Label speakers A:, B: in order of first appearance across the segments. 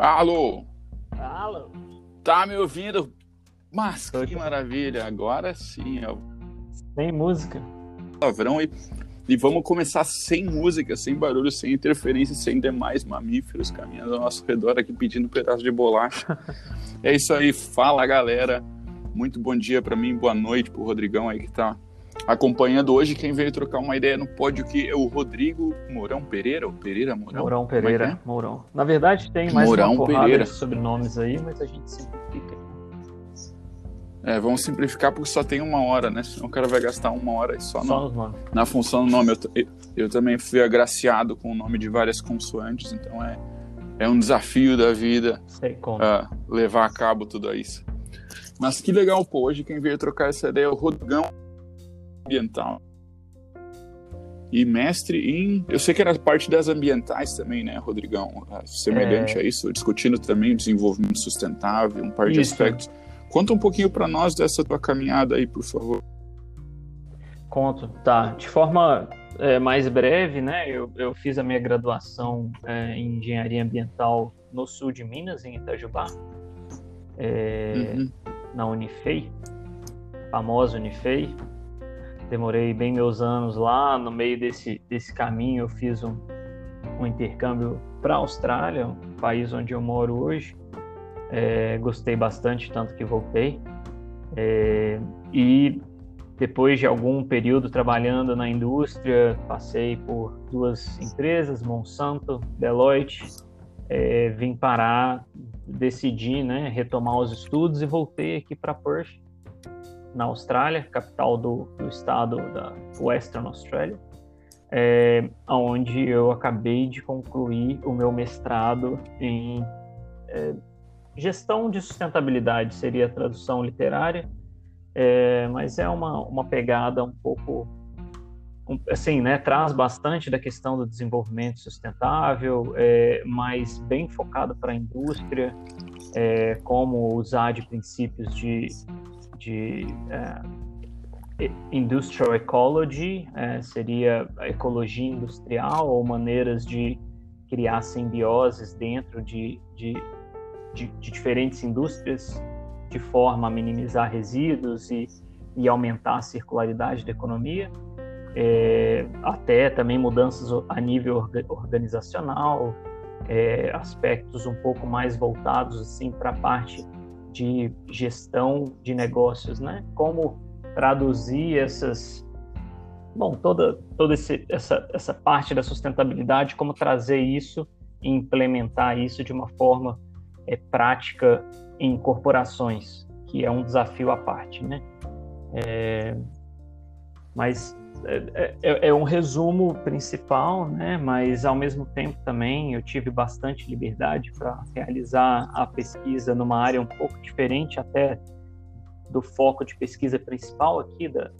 A: Alô?
B: Alô?
A: Tá me ouvindo? Mas que maravilha, agora sim. É
B: Sem música.
A: palavrão e, e vamos começar sem música, sem barulho, sem interferência, sem demais mamíferos caminhando ao nosso redor aqui pedindo um pedaço de bolacha. é isso aí, fala galera. Muito bom dia pra mim, boa noite pro Rodrigão aí que tá acompanhando hoje. Quem veio trocar uma ideia no pódio que é o Rodrigo Mourão Pereira, ou Pereira Mourão?
B: Mourão
A: é
B: Pereira.
A: é?
B: Mourão. Na verdade, tem mais
A: Mourão
B: uma
A: Pereira.
B: de sobrenomes aí, mas a gente simplifica.
A: É, vamos simplificar porque só tem uma hora, né? Senão o cara vai gastar uma hora só,
B: Só
A: no- na função do nome. Eu, eu- também fui agraciado com o nome de várias consoantes, então é, é um desafio da vida ah, levar a cabo tudo isso. Mas que legal, pô. Hoje quem veio trocar essa ideia é o Rodrigão Ambiental. E mestre em. Eu sei que era parte das ambientais também, né, Rodrigão? Ah, Semelhante
B: É.
A: a isso, discutindo também o desenvolvimento sustentável, um par de
B: Isso.
A: aspectos. Conta um pouquinho para nós dessa tua caminhada aí, por favor.
B: Conto. Tá. De forma é, mais breve, né? Eu, eu fiz a minha graduação é, em engenharia ambiental no sul de Minas, em Itajubá, é,
A: Uhum.
B: na Unifei, famosa Unifei. Demorei bem meus anos lá. No meio desse, desse caminho, eu fiz um, um intercâmbio para a Austrália, um país onde eu moro hoje. É, gostei bastante, tanto que voltei. É, e depois de algum período trabalhando na indústria, passei por duas empresas, Monsanto, Deloitte, é, vim parar, decidi né, retomar os estudos e voltei aqui para Perth, na Austrália, capital do, do estado da Western Australia, é, onde eu acabei de concluir o meu mestrado em é, gestão de sustentabilidade, seria a tradução literária, é, mas é uma, uma pegada um pouco assim, né, traz bastante da questão do desenvolvimento sustentável, é, mas bem focado para a indústria, é, como usar de princípios de, de é, industrial ecology, é, seria a ecologia industrial ou maneiras de criar simbioses dentro de, de, de, de diferentes indústrias de forma a minimizar resíduos e, e aumentar a circularidade da economia, é, até também mudanças a nível orga- organizacional, é, aspectos um pouco mais voltados assim para a parte de gestão de negócios, né? Como traduzir essas, bom, toda toda esse, essa essa parte da sustentabilidade, como trazer isso e implementar isso de uma forma é, prática em corporações, que é um desafio à parte, né? É, mas é, é- é um resumo principal, né? Mas ao mesmo tempo também eu tive bastante liberdade para realizar a pesquisa numa área um pouco diferente até do foco de pesquisa principal aqui da,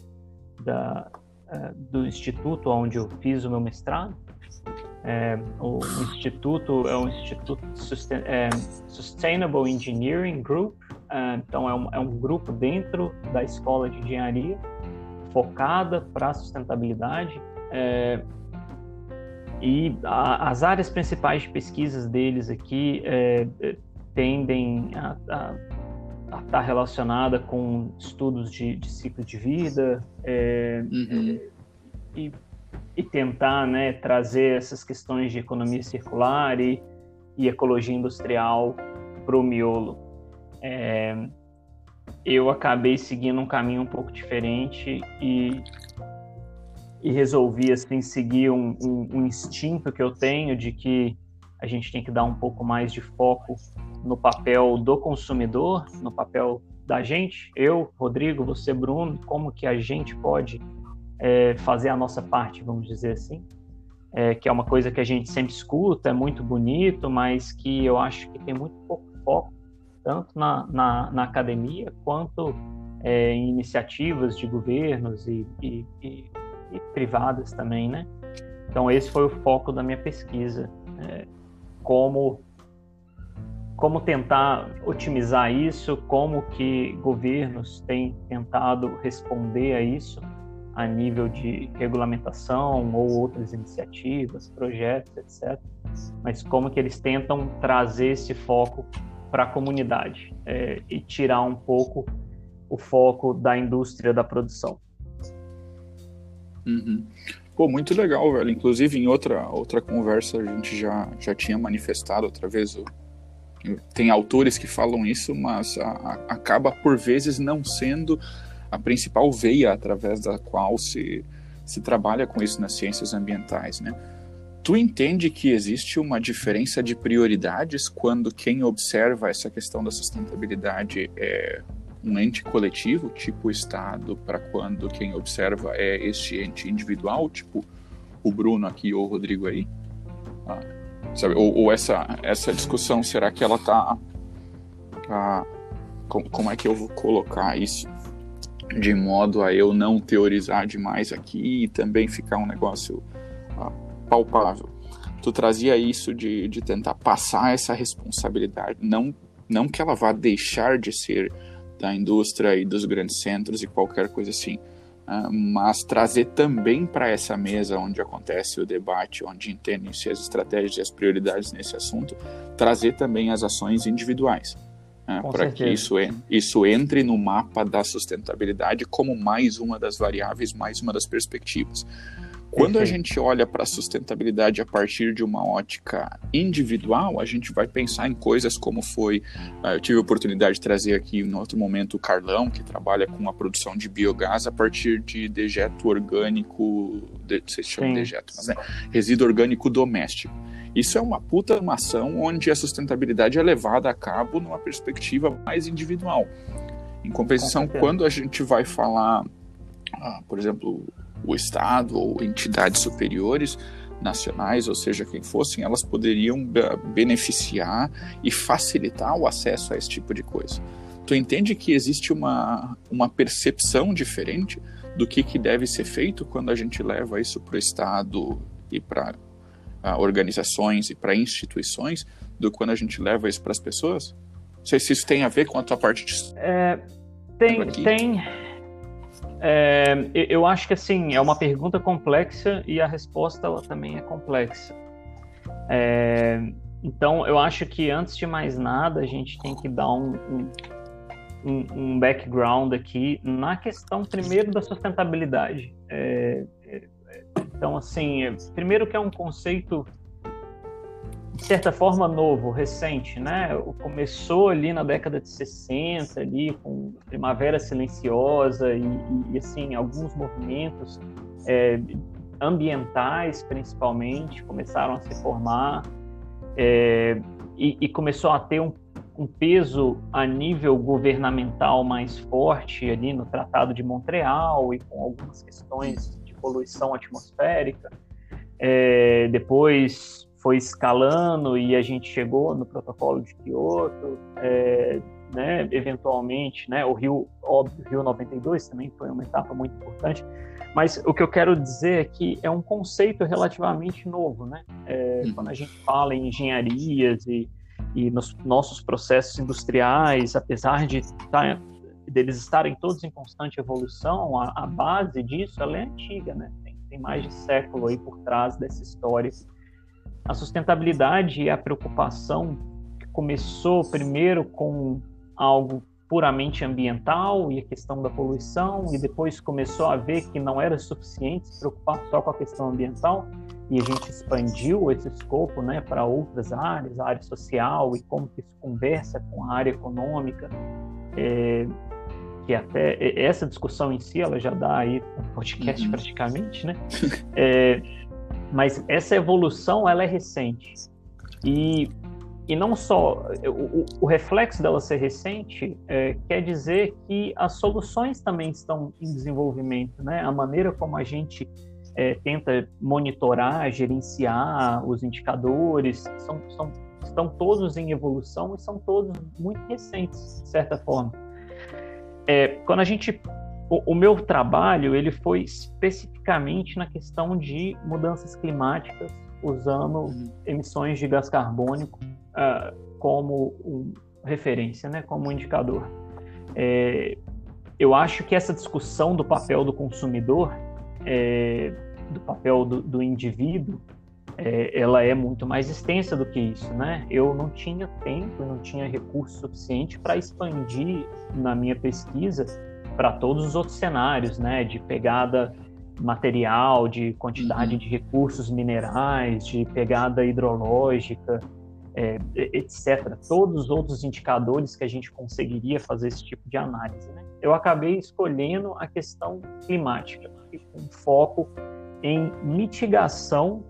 B: da eh, do instituto onde eu fiz o meu mestrado. É, o instituto é um instituto Susten- é, Sustainable Engineering Group, é, então é um, é um grupo dentro da escola de engenharia focada para a sustentabilidade. é, e a- as áreas principais de pesquisas deles aqui é, é, tendem a estar relacionada com estudos de, de ciclo de vida é,
A: Uhum.
B: e, e tentar né, trazer essas questões de economia circular e, e ecologia industrial para o miolo. Eu acabei seguindo um caminho um pouco diferente e, e resolvi assim seguir um, um, um instinto que eu tenho de que a gente tem que dar um pouco mais de foco no papel do consumidor, no papel da gente, eu, Rodrigo, você, Bruno, como que a gente pode é, fazer a nossa parte, vamos dizer assim, é, que é uma coisa que a gente sempre escuta, é muito bonito, mas que eu acho que tem muito pouco foco, tanto na, na, na academia quanto é, em iniciativas de governos e, e, e, e privadas também, né? Então esse foi o foco da minha pesquisa, é, como como tentar otimizar isso, como que governos têm tentado responder a isso a nível de regulamentação ou outras iniciativas, projetos, etc. mas como que eles tentam trazer esse foco para a comunidade é, e tirar um pouco o foco da indústria da produção.
A: Uhum. Pô, muito legal, velho. Inclusive, em outra, outra conversa, a gente já, já tinha manifestado outra vez. O, tem autores que falam isso, mas a, a, acaba, por vezes, não sendo a principal veia através da qual se, se trabalha com isso nas ciências ambientais, né? Tu entende que existe uma diferença de prioridades quando quem observa essa questão da sustentabilidade é um ente coletivo, tipo Estado, para quando quem observa é este ente individual, tipo o Bruno aqui ou o Rodrigo aí? Ah, sabe? Ou, ou, essa, essa discussão, será que ela está. Tá, como, é que eu vou colocar isso? De modo a eu não teorizar demais aqui e também ficar um negócio palpável. Tu trazia isso de, de tentar passar essa responsabilidade, não, não que ela vá deixar de ser da indústria e dos grandes centros e qualquer coisa assim. Uh, mas trazer também para essa mesa onde acontece o debate, onde entendem-se as estratégias e as prioridades nesse assunto, trazer também as ações individuais. Uh, para que isso, isso entre no mapa da sustentabilidade como mais uma das variáveis, mais uma das perspectivas. Quando a gente olha para a sustentabilidade a partir de uma ótica individual, a gente vai pensar em coisas como foi. Uh, eu tive a oportunidade de trazer aqui em outro momento o Carlão, que trabalha com a produção de biogás a partir de dejeto orgânico. De, não sei se chama Sim. dejeto, mas né? Resíduo orgânico doméstico. Isso é uma puta uma ação onde a sustentabilidade é levada a cabo numa perspectiva mais individual. Em compensação, quando a gente vai falar, ah, por exemplo, o Estado ou entidades superiores nacionais, ou seja, quem fossem, elas poderiam beneficiar e facilitar o acesso a esse tipo de coisa. Tu entende que existe uma, uma percepção diferente do que, que deve ser feito quando a gente leva isso para o Estado e para organizações e para instituições do que quando a gente leva isso para as pessoas? Não sei se isso tem a ver com a tua parte de...
B: É, tem, tem, é, eu acho que assim é uma pergunta complexa e a resposta ela também é complexa. É, então eu acho que antes de mais nada a gente tem que dar um, um, um background aqui na questão primeiro da sustentabilidade. É, é então assim, primeiro que é um conceito de certa forma novo, recente, né? Começou ali na década de 60, ali com Primavera Silenciosa e, e assim alguns movimentos é, ambientais, principalmente, começaram a se formar é, e, e, começou a ter um, um peso a nível governamental mais forte ali no Tratado de Montreal e com algumas questões de poluição atmosférica. É, depois foi escalando e a gente chegou no protocolo de Kyoto, é, né, eventualmente, né, o Rio, óbvio, Rio 92 também foi uma etapa muito importante, mas o que eu quero dizer é que é um conceito relativamente novo, né, é, uhum. quando a gente fala em engenharias e, e nos nossos processos industriais, apesar de tá, deles estarem todos em constante evolução, a, a base disso é antiga, né, tem, tem mais de século aí por trás dessa história a sustentabilidade e a preocupação que começou primeiro com algo puramente ambiental e a questão da poluição, e depois começou a ver que não era suficiente se preocupar só com a questão ambiental, e a gente expandiu esse escopo né, para outras áreas, a área social e como que isso conversa com a área econômica, é, que até essa discussão em si ela já dá aí um podcast uhum. praticamente, né? É, mas essa evolução ela é recente e e não só o, o reflexo dela ser recente é, quer dizer que as soluções também estão em desenvolvimento, né? A maneira como a gente é, tenta monitorar, gerenciar os indicadores são, são, estão todos em evolução e são todos muito recentes, de certa forma. É, quando a gente o, o, meu trabalho ele foi especificamente na questão de mudanças climáticas, usando uhum. emissões de gás carbônico uh, como um, referência, né, como um indicador. É, eu acho que essa discussão do papel do consumidor, é, do papel do, do indivíduo, é, ela é muito mais extensa do que isso, né? Eu não tinha tempo, não tinha recurso suficiente para expandir na minha pesquisa para todos os outros cenários, né? De pegada material, de quantidade uhum. de recursos minerais, de pegada hidrológica, é, etc. Todos os outros indicadores que a gente conseguiria fazer esse tipo de análise. Né? Eu acabei escolhendo a questão climática, com foco em mitigação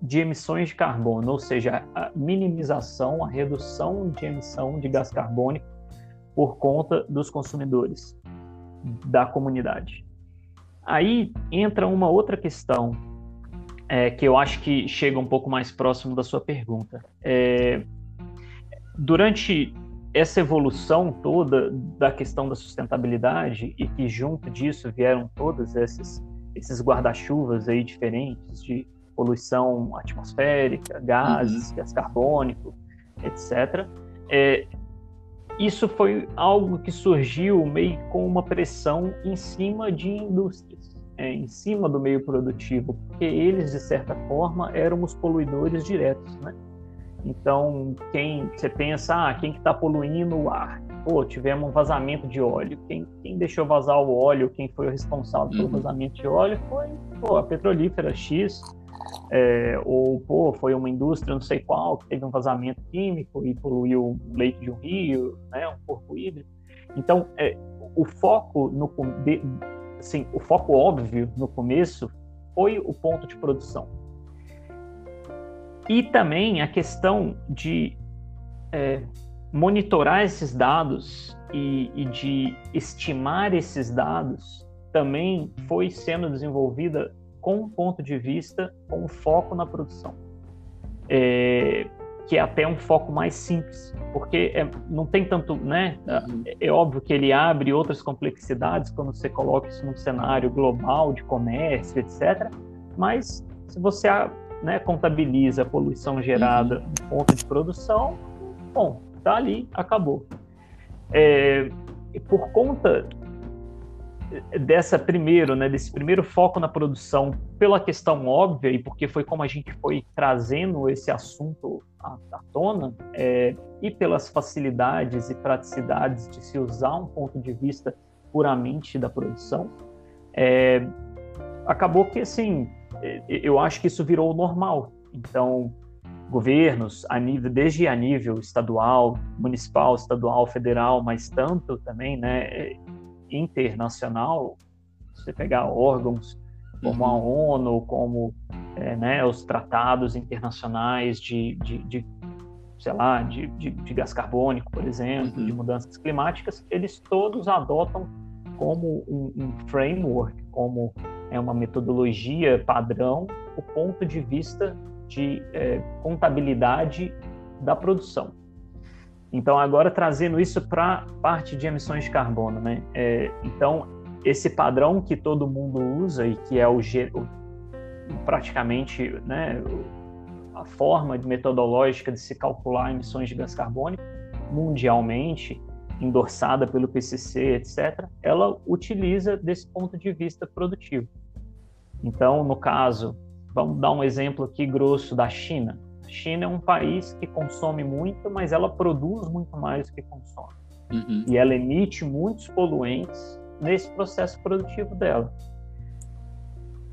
B: de emissões de carbono, ou seja, a minimização, a redução de emissão de gás carbônico por conta dos consumidores da comunidade. Aí entra uma outra questão é, que eu acho que chega um pouco mais próximo da sua pergunta. É, durante essa evolução toda da questão da sustentabilidade e que junto disso vieram todos esses, esses guarda-chuvas aí diferentes de poluição atmosférica, gases, uhum. gás carbônico, etc. É, isso foi algo que surgiu meio com uma pressão em cima de indústrias, é, em cima do meio produtivo, porque eles, de certa forma, eram os poluidores diretos, né? Então, quem você pensa, ah, quem que está poluindo o ar? Pô, tivemos um vazamento de óleo. Quem, quem deixou vazar o óleo, quem foi o responsável pelo uhum. vazamento de óleo foi pô, a petrolífera X, é, ou pô, foi uma indústria não sei qual que teve um vazamento químico e poluiu o leito de um rio, né, um corpo hídrico. Então, é, o foco no de, assim, o foco óbvio no começo foi o ponto de produção. E também a questão de é, monitorar esses dados e, e de estimar esses dados também foi sendo desenvolvida com um ponto de vista, com um foco na produção. É, que é até um foco mais simples, porque é, não tem tanto, né? Uhum. É, é, óbvio que ele abre outras complexidades quando você coloca isso num cenário global de comércio, etc. Mas se você né, contabiliza a poluição gerada uhum. no ponto de produção, bom, tá ali, acabou. É, por conta dessa primeiro, né, desse primeiro foco na produção pela questão óbvia e porque foi como a gente foi trazendo esse assunto à, à tona é, e pelas facilidades e praticidades de se usar um ponto de vista puramente da produção, é, acabou que assim é, eu acho que isso virou normal. Então governos a nível desde a nível estadual, municipal, estadual, federal, mas tanto também, né, internacional, você pegar órgãos como a uhum. ONU, como é, né, os tratados internacionais de, de, de sei lá, de, de, de, gás carbônico, por exemplo, uhum. de mudanças climáticas, eles todos adotam como um, um, framework, como é uma metodologia padrão, o ponto de vista de é, contabilidade da produção. Então, agora trazendo isso para parte de emissões de carbono, né? É, então, esse padrão que todo mundo usa e que é o, praticamente né, a forma metodológica de se calcular emissões de gás carbônico mundialmente, endossada pelo PCC, etc., ela utiliza desse ponto de vista produtivo. Então, no caso, vamos dar um exemplo aqui grosso da China. A China é um país que consome muito, mas ela produz muito mais do que consome. Uhum. E ela emite muitos poluentes nesse processo produtivo dela.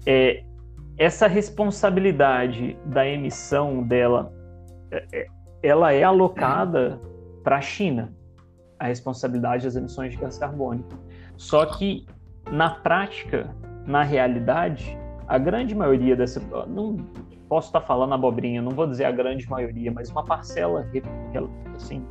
B: É, essa responsabilidade da emissão dela, é, é ela é alocada para a China, a responsabilidade das emissões de gás carbônico. Só que na prática, na realidade, a grande maioria dessa não posso estar falando abobrinha, não vou dizer a grande maioria, mas uma parcela assim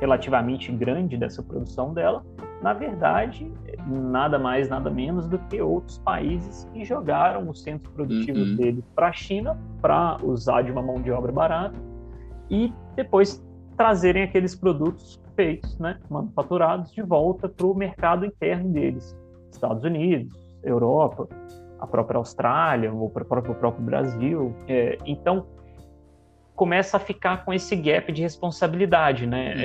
B: relativamente grande dessa produção dela, na verdade, nada mais, nada menos do que outros países que jogaram os centros produtivos uhum. dele para a China para usar de uma mão de obra barata e depois trazerem aqueles produtos feitos, né, manufaturados, de volta para o mercado interno deles, Estados Unidos, Europa, a própria Austrália, ou para o próprio, próprio Brasil. É, então, começa a ficar com esse gap de responsabilidade, né? Uhum.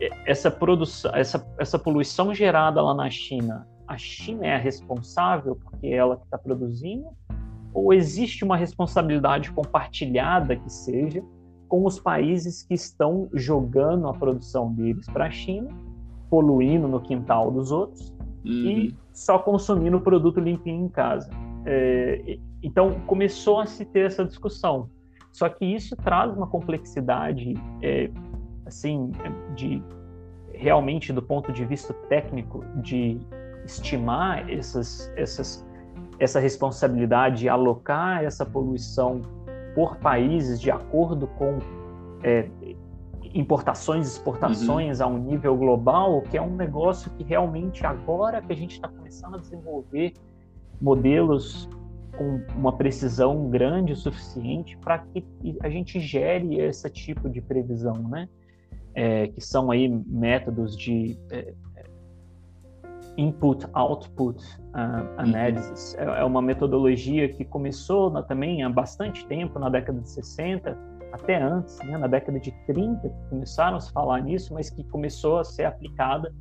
B: É, essa produção, essa, essa poluição gerada lá na China, a China é a responsável porque é ela que está produzindo, ou existe uma responsabilidade compartilhada que seja com os países que estão jogando a produção deles para a China, poluindo no quintal dos outros uhum. e só consumindo o produto limpinho em casa. É, então começou a se ter essa discussão. Só que isso traz uma complexidade, é, assim, de realmente do ponto de vista técnico de estimar essas, essas, essa responsabilidade, alocar essa poluição por países de acordo com é, importações, exportações uhum. a um nível global, que é um negócio que realmente agora que a gente está começando a desenvolver modelos com uma precisão grande o suficiente para que a gente gere esse tipo de previsão, né? É, que são aí métodos de é, input-output uh, analysis. Uhum. É, é, uma metodologia que começou na, também há bastante tempo, na década de 60, até antes, né, na década de 30, começaram a se falar nisso, mas que começou a ser aplicada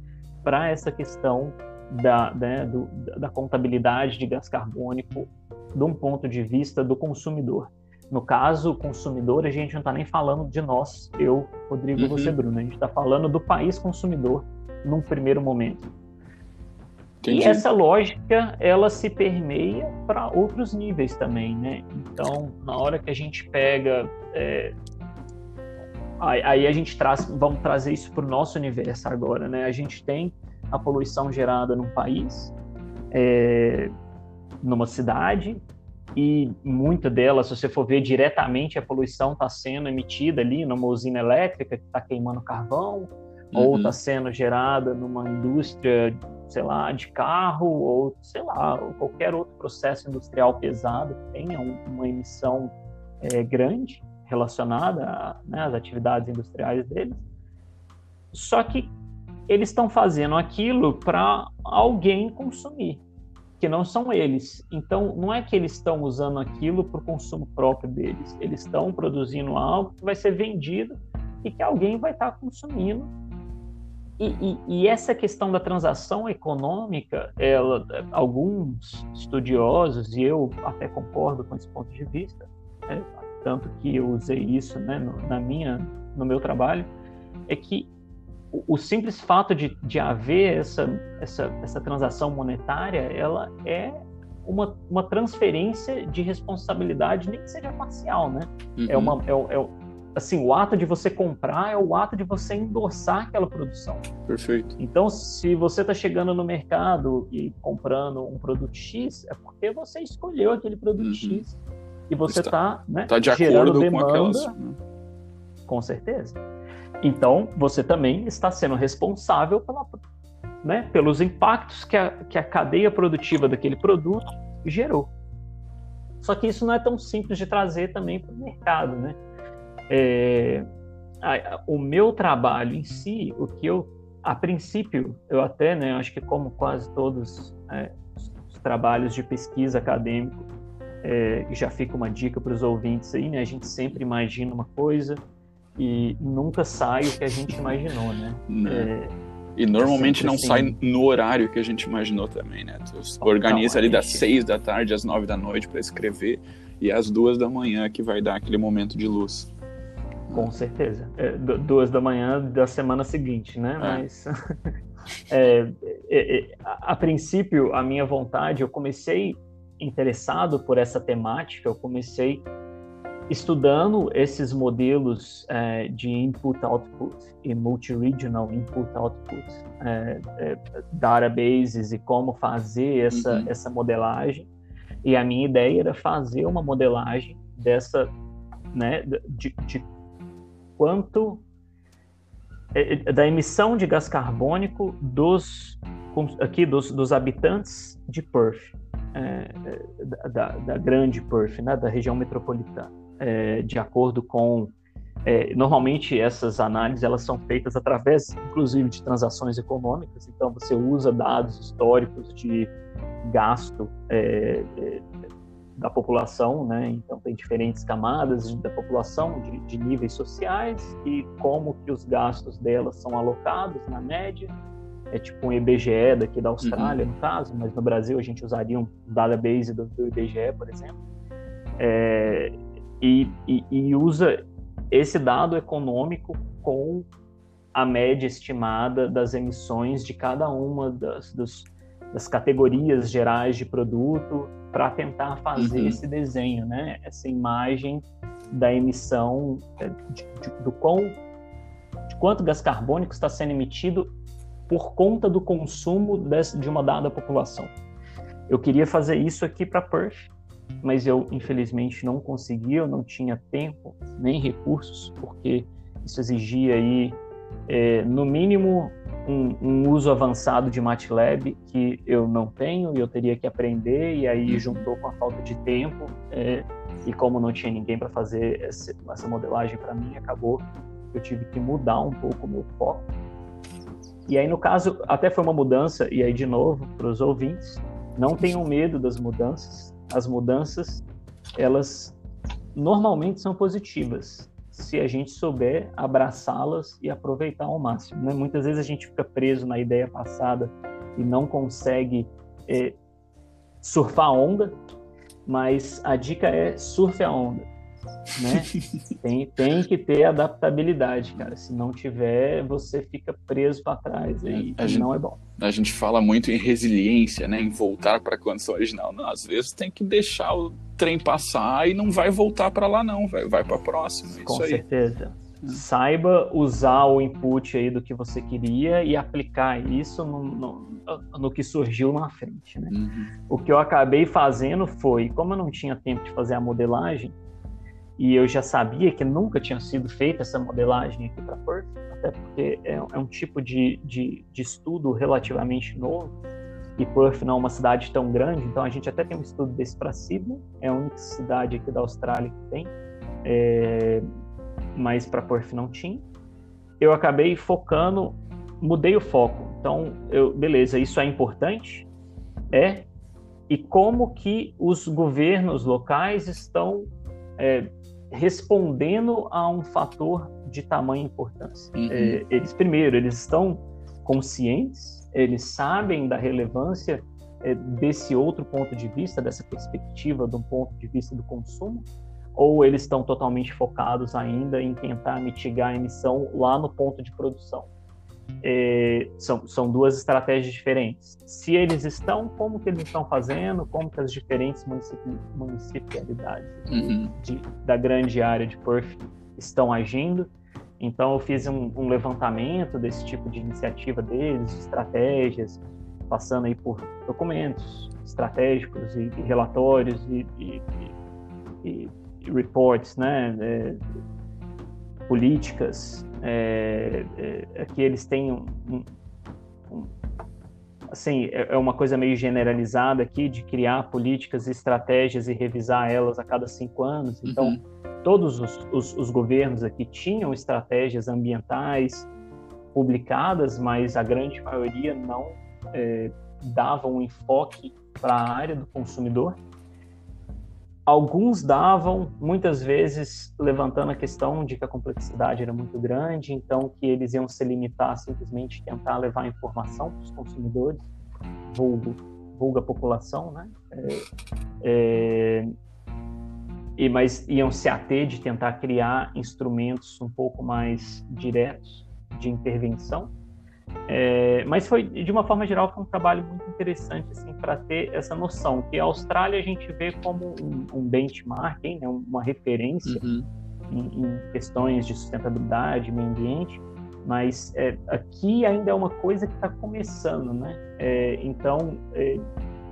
B: para essa questão da, né, do, da contabilidade de gás carbônico de um ponto de vista do consumidor. No caso, o consumidor, a gente não está nem falando de nós, eu, Rodrigo, uhum. você, Bruno, a gente está falando do país consumidor num primeiro momento. Entendi. E essa lógica, ela se permeia para outros níveis também, né? Então, na hora que a gente pega... É, aí a gente traz, vamos trazer isso para o nosso universo agora, né? A gente tem a poluição gerada num país, é, numa cidade, e muita delas, se você for ver diretamente, a poluição está sendo emitida ali numa usina elétrica que está queimando carvão, uhum. ou está sendo gerada numa indústria sei lá, de carro ou, sei lá, ou qualquer outro processo industrial pesado que tenha uma emissão é, grande relacionada né, às atividades industriais deles. Só que eles estão fazendo aquilo para alguém consumir, que não são eles. Então, não é que eles estão usando aquilo para o consumo próprio deles. Eles estão produzindo algo que vai ser vendido e que alguém vai estar tá consumindo e, e, e, essa questão da transação econômica, ela, alguns estudiosos, e eu até concordo com esse ponto de vista, né, tanto que eu usei isso né, no, na minha, no meu trabalho, é que o, o simples fato de, de haver essa, essa, essa transação monetária, ela é uma, uma transferência de responsabilidade, nem que seja parcial, né? É uhum. É, uma, é, é, assim, o ato de você comprar é o ato de você endossar aquela produção.
A: Perfeito.
B: Então, se você está chegando no mercado e comprando um produto X, é porque você escolheu aquele produto uhum. X e você está né,
A: tá de gerando acordo demanda. Com, aquelas, né?
B: com certeza. Então, você também está sendo responsável pela, né, pelos impactos que a, que a cadeia produtiva daquele produto gerou. Só que isso não é tão simples de trazer também para o mercado, né? É, a, o meu trabalho em si, o que eu, a princípio, eu até, né, acho que como quase todos é, os trabalhos de pesquisa acadêmico, é, já fica uma dica para os ouvintes aí, né, a gente sempre imagina uma coisa e nunca sai o que a gente imaginou, né?
A: É, e normalmente não assim... sai no horário que a gente imaginou também, né? Tu organiza ali das seis da tarde às nove da noite para escrever e às duas da manhã que vai dar aquele momento de luz.
B: Com certeza. É, duas da manhã da semana seguinte, né? É. Mas é, é, é, a, a princípio, a minha vontade, eu comecei interessado por essa temática, eu comecei estudando esses modelos é, de input-output e multi-regional input-output, é, é, databases e como fazer essa, uhum. essa modelagem. E a minha ideia era fazer uma modelagem dessa, né, de, de quanto é, é, da emissão de gás carbônico dos aqui dos, dos habitantes de Perth, é, da, da, grande Perth, né, da região metropolitana, é, de acordo com é, normalmente essas análises elas são feitas através, inclusive, de transações econômicas. Então você usa dados históricos de gasto da população, né? Então tem diferentes camadas da população de, de, níveis sociais e como que os gastos delas são alocados na média. É tipo um IBGE daqui da Austrália, uhum. no caso, mas no Brasil a gente usaria um database do, do IBGE, por exemplo. É, e, e, e usa esse dado econômico com a média estimada das emissões de cada uma das, dos, das categorias gerais de produto para tentar fazer uhum. esse desenho, né? Essa imagem da emissão é, de, de, do quão de quanto gás carbônico está sendo emitido por conta do consumo desse, de uma dada população. Eu queria fazer isso aqui para Perth, mas eu infelizmente não consegui, eu não tinha tempo nem recursos, porque isso exigia aí é, no mínimo um, um, uso avançado de MATLAB que eu não tenho e eu teria que aprender e aí uhum. juntou com a falta de tempo é, e como não tinha ninguém para fazer essa, essa modelagem para mim acabou eu tive que mudar um pouco o meu foco e aí no caso até foi uma mudança e aí de novo para os ouvintes não tenham medo das mudanças as mudanças elas normalmente são positivas se a gente souber abraçá-las e aproveitar ao máximo. Né? Muitas vezes a gente fica preso na ideia passada e não consegue é, surfar a onda, mas a dica é surfe a onda né? tem, tem que ter adaptabilidade, cara. Se não tiver, você fica preso para trás aí,
A: a gente,
B: não é bom.
A: A gente fala muito em resiliência, né? Em voltar para a condição original. Não, às vezes tem que deixar o trem passar e não vai voltar para lá não, vai, vai para a próxima. É
B: Com certeza. É. Saiba usar o input aí do que você queria e aplicar isso no, no, no que surgiu na frente, né? Uhum. O que eu acabei fazendo foi, como eu não tinha tempo de fazer a modelagem, e eu já sabia que nunca tinha sido feita essa modelagem aqui para Perth, até porque é, é um tipo de, de, de, estudo relativamente novo, e Perth não é uma cidade tão grande, então a gente até tem um estudo desse para Sydney, é a única cidade aqui da Austrália que tem, é, mas para Perth não tinha. Eu acabei focando, mudei o foco. Então, eu, beleza, isso é importante? É. E como que os governos locais estão é, respondendo a um fator de tamanha importância. Uhum. É, eles, primeiro, eles estão conscientes, eles sabem da relevância é, desse outro ponto de vista, dessa perspectiva do ponto de vista do consumo, ou eles estão totalmente focados ainda em tentar mitigar a emissão lá no ponto de produção? É, são, são duas estratégias diferentes. Se eles estão, como que eles estão fazendo, como que as diferentes municipi municipalidades uhum. de, da grande área de Perth estão agindo. Então eu fiz um, um, levantamento desse tipo de iniciativa deles, de estratégias, passando aí por documentos estratégicos e, e relatórios e, e, e, reports, né, é, políticas é, é, é, que eles têm um, um, assim, é, é uma coisa meio generalizada aqui de criar políticas, estratégias e revisar elas a cada cinco anos. Então, uhum. todos os, os, os, governos aqui tinham estratégias ambientais publicadas, mas a grande maioria não é, dava um enfoque para a área do consumidor. Alguns davam, muitas vezes levantando a questão de que a complexidade era muito grande, então que eles iam se limitar a simplesmente tentar levar informação para os consumidores, vulgo, vulga população, né? É, é, e, mas iam se ater de tentar criar instrumentos um pouco mais diretos de intervenção é, mas foi, de uma forma geral, foi um trabalho muito interessante assim, para ter essa noção, que a Austrália a gente vê como um, um benchmark, hein, né, uma referência uhum. em, em, questões de sustentabilidade, meio ambiente, mas é, aqui ainda é uma coisa que está começando, né? É, então, é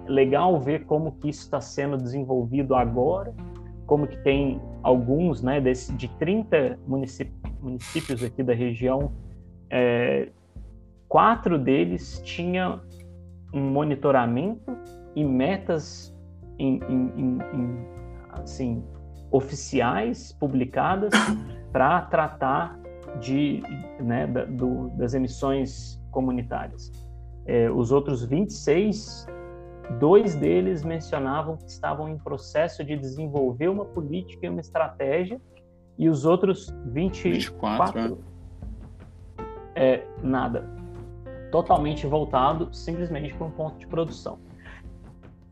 B: legal ver como que isso está sendo desenvolvido agora, como que tem alguns, né, desse, de 30 municípios, aqui da região é, quatro deles tinham um monitoramento e metas em, em, em, assim, oficiais publicadas para tratar de, né, da, do, das emissões comunitárias. É, os outros 26, dois deles mencionavam que estavam em processo de desenvolver uma política e uma estratégia, e os outros 24, 24 é. é, nada totalmente voltado simplesmente para um ponto de produção.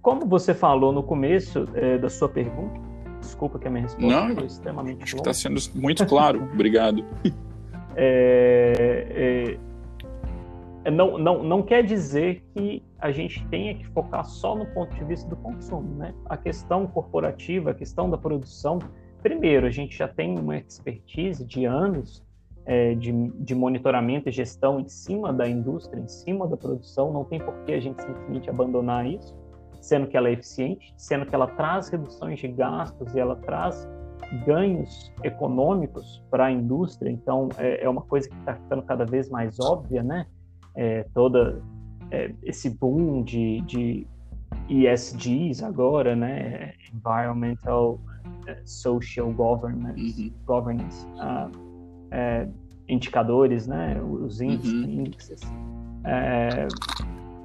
B: Como você falou no começo é, da sua pergunta Desculpa que a minha resposta
A: Não,
B: foi extremamente
A: Acho
B: longa.
A: está sendo muito claro. Obrigado.
B: É, é, não, não, não quer dizer que a gente tenha que focar só no ponto de vista do consumo. Né? A questão corporativa, a questão da produção, primeiro, a gente já tem uma expertise de anos é, de, de monitoramento e gestão em cima da indústria, em cima da produção, não tem por que a gente simplesmente abandonar isso, sendo que ela é eficiente, sendo que ela traz reduções de gastos e ela traz ganhos econômicos para a indústria, então é, é uma coisa que está ficando cada vez mais óbvia, né? É, toda é, esse boom de, de ESGs agora, né? Environmental é, Social Governance,
A: Uhum.
B: governance ah, é, indicadores, né? Os índices,
A: Uhum.
B: índices é,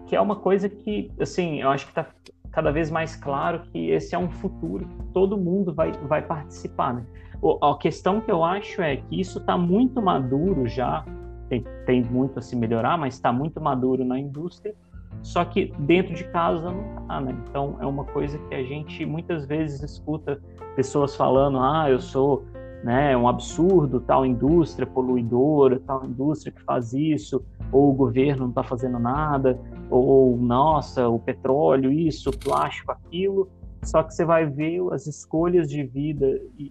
B: que é uma coisa que, assim, eu acho que está cada vez mais claro que esse é um futuro que todo mundo vai, vai participar. Né? O, a questão que eu acho é que isso está muito maduro já, tem, tem muito a se melhorar, mas está muito maduro na indústria, só que dentro de casa não está, né? Então é uma coisa que a gente muitas vezes escuta pessoas falando, ah, eu sou né, um absurdo, tal indústria poluidora, tal indústria que faz isso, ou o governo não está fazendo nada, ou nossa, o petróleo, isso, o plástico, aquilo. Só que você vai ver as escolhas de vida e,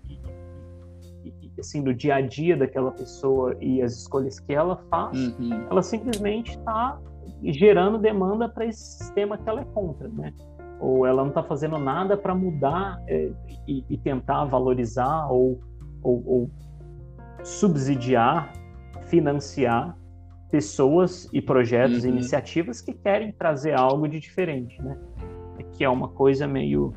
B: e, e, assim no dia a dia daquela pessoa e as escolhas que ela faz,
A: Uhum.
B: ela simplesmente está gerando demanda para esse sistema que ela é contra, né? Ou ela não está fazendo nada para mudar é, e, e tentar valorizar ou, ou, ou subsidiar, financiar pessoas e projetos e
A: Uhum.
B: iniciativas que querem trazer algo de diferente, né? Que é uma coisa meio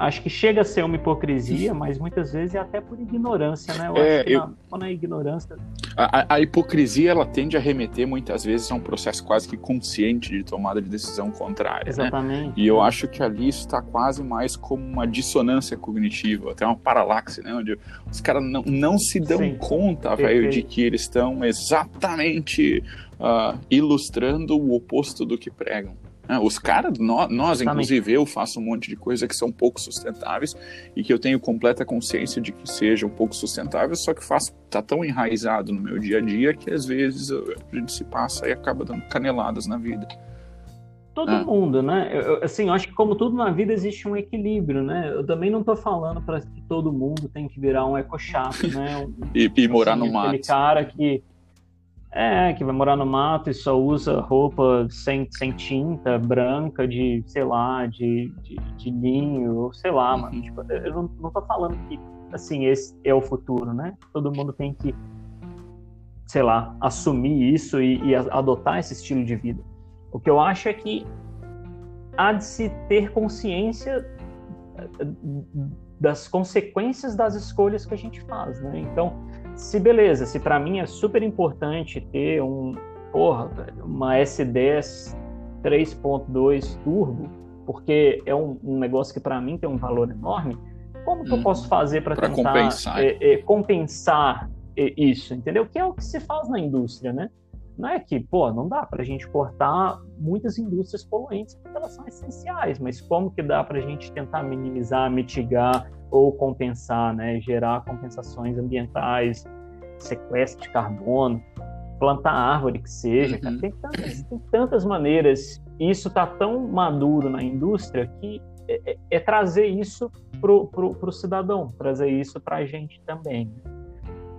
B: acho que chega a ser uma hipocrisia, mas muitas vezes é até por ignorância, né? Eu
A: É,
B: acho que
A: eu-
B: na- quando é ignorância
A: A, a- hipocrisia ela tende a remeter muitas vezes a um processo quase que consciente de tomada de decisão contrária, né?
B: Exatamente.
A: E eu acho que ali isso está quase mais como uma dissonância cognitiva, até uma paralaxe, né? Onde os caras não, não se dão
B: Sim.
A: conta, velho, de que eles estão exatamente ah, ilustrando o oposto do que pregam. Né? os caras, nó- nós, inclusive eu, faço um monte de coisa que são pouco sustentáveis e que eu tenho completa consciência de que sejam pouco sustentáveis, só que faço, tá tão enraizado no meu dia a dia que às vezes a gente se passa e acaba dando caneladas na vida.
B: Todo
A: Ah.
B: mundo, né? Eu, eu- assim, eu acho que como tudo na vida existe um equilíbrio, né? Eu também não tô falando para que todo mundo tem que virar um eco-chato, né? Um,
A: E, e morar
B: assim,
A: no mato.
B: Aquele cara que é, que vai morar no mato e só usa roupa sem, sem tinta, branca, de, sei lá, de, de, de linho, sei lá,
A: Uhum.
B: mano. Tipo, eu não, não tô falando que, assim, esse é o futuro, né? Todo mundo tem que, sei lá, assumir isso e, e adotar esse estilo de vida. O que eu acho é que há de se ter consciência eh, das consequências das escolhas que a gente faz, né? Então, se beleza, se para mim é super importante ter um, porra, velho, uma S10 3.2 turbo, porque é um, um negócio que para mim tem um valor enorme, como que eu
A: Hum.
B: posso fazer para tentar
A: compensar.
B: é, é, compensar é, isso, entendeu? Que é o que se faz na indústria, né? Não é que, pô, não dá para a gente cortar muitas indústrias poluentes porque elas são essenciais, mas como que dá para a gente tentar minimizar, mitigar ou compensar, né? Gerar compensações ambientais, sequestro de carbono, plantar árvore que seja,
A: Uhum.
B: cara. Tem, tantas, tem tantas maneiras. E isso está tão maduro na indústria que é, é- é trazer isso pro, pro, pro cidadão, trazer isso para a gente também.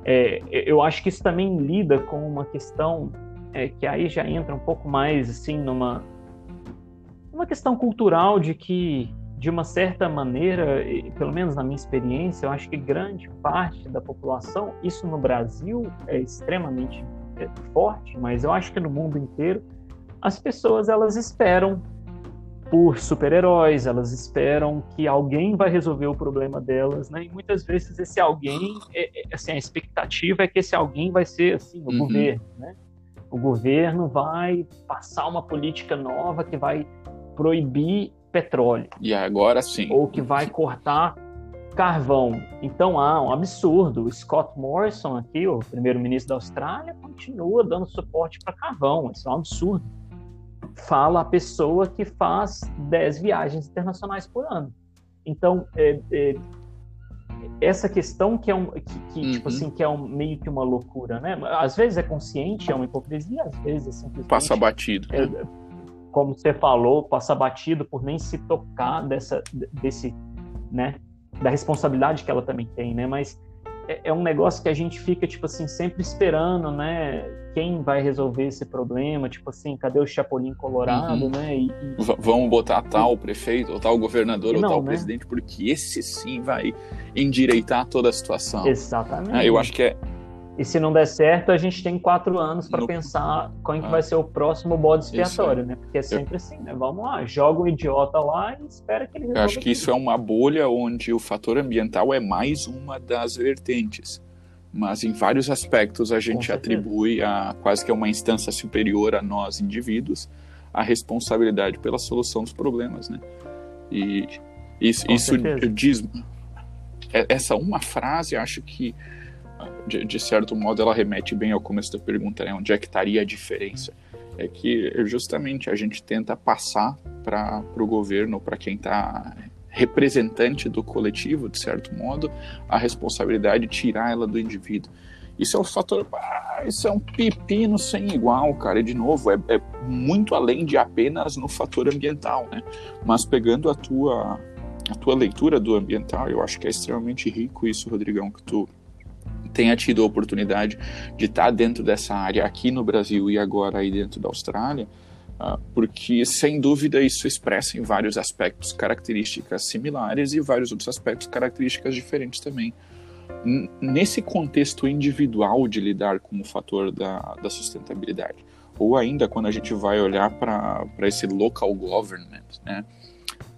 B: É, eu acho que isso também lida com uma questão é, que aí já entra um pouco mais assim numa uma questão cultural de que de uma certa maneira, pelo menos na minha experiência, eu acho que grande parte da população, isso no Brasil é extremamente é, forte, mas eu acho que no mundo inteiro as pessoas elas esperam por super-heróis, elas esperam que alguém vai resolver o problema delas, né? E muitas vezes esse alguém, é, é, assim, a expectativa é que esse alguém vai ser assim, o
A: Uhum.
B: governo, né? O governo vai passar uma política nova que vai proibir petróleo
A: E agora sim.
B: ou que vai cortar carvão. Então há um absurdo. O Scott Morrison aqui, o primeiro-ministro da Austrália, continua dando suporte para carvão. Isso é um absurdo. Fala a pessoa que faz 10 viagens internacionais por ano. Então, é, é, essa questão que é um que, que tipo uhum. tipo assim que é um, meio que uma loucura, né? Às vezes é consciente, é uma hipocrisia, às vezes é simplesmente
A: passa batido.
B: É, como você falou, passa batido por nem se tocar dessa desse, né, da responsabilidade que ela também tem, né? Mas é, é, um negócio que a gente fica, tipo assim, sempre esperando, né? Quem vai resolver esse problema? Tipo assim, cadê o Chapolin Colorado, uhum. né? E, e...
A: Vamos botar tal prefeito, ou tal governador, não, ou tal né? presidente, porque esse sim vai endireitar toda a situação.
B: Exatamente.
A: É, eu acho que é,
B: e se não der certo, a gente tem quatro anos para no... pensar qual ah. vai ser o próximo bode expiatório, né? Porque é sempre eu... assim, né? Vamos lá, joga um idiota lá e espera que ele resolva.
A: Eu acho que isso é uma bolha onde o fator ambiental é mais uma das vertentes. Mas em vários aspectos a gente atribui a quase que uma instância superior a nós indivíduos a responsabilidade pela solução dos problemas, né? E isso, isso diz é, essa uma frase acho que de, de, certo modo, ela remete bem ao começo da pergunta, né? Onde é que estaria a diferença? É que justamente a gente tenta passar para o governo, para quem está representante do coletivo, de certo modo, a responsabilidade de tirar ela do indivíduo. Isso é um fator, ah, isso é um pepino sem igual, cara. E de novo, é, é, muito além de apenas no fator ambiental, né? Mas pegando a tua a tua leitura do ambiental, eu acho que é extremamente rico isso, Rodrigão, que tu tenha tido a oportunidade de estar dentro dessa área aqui no Brasil e agora aí dentro da Austrália, porque sem dúvida isso expressa em vários aspectos características similares e vários outros aspectos características diferentes também. Nesse contexto individual de lidar com o fator da, da sustentabilidade, ou ainda quando a gente vai olhar para esse local government, né?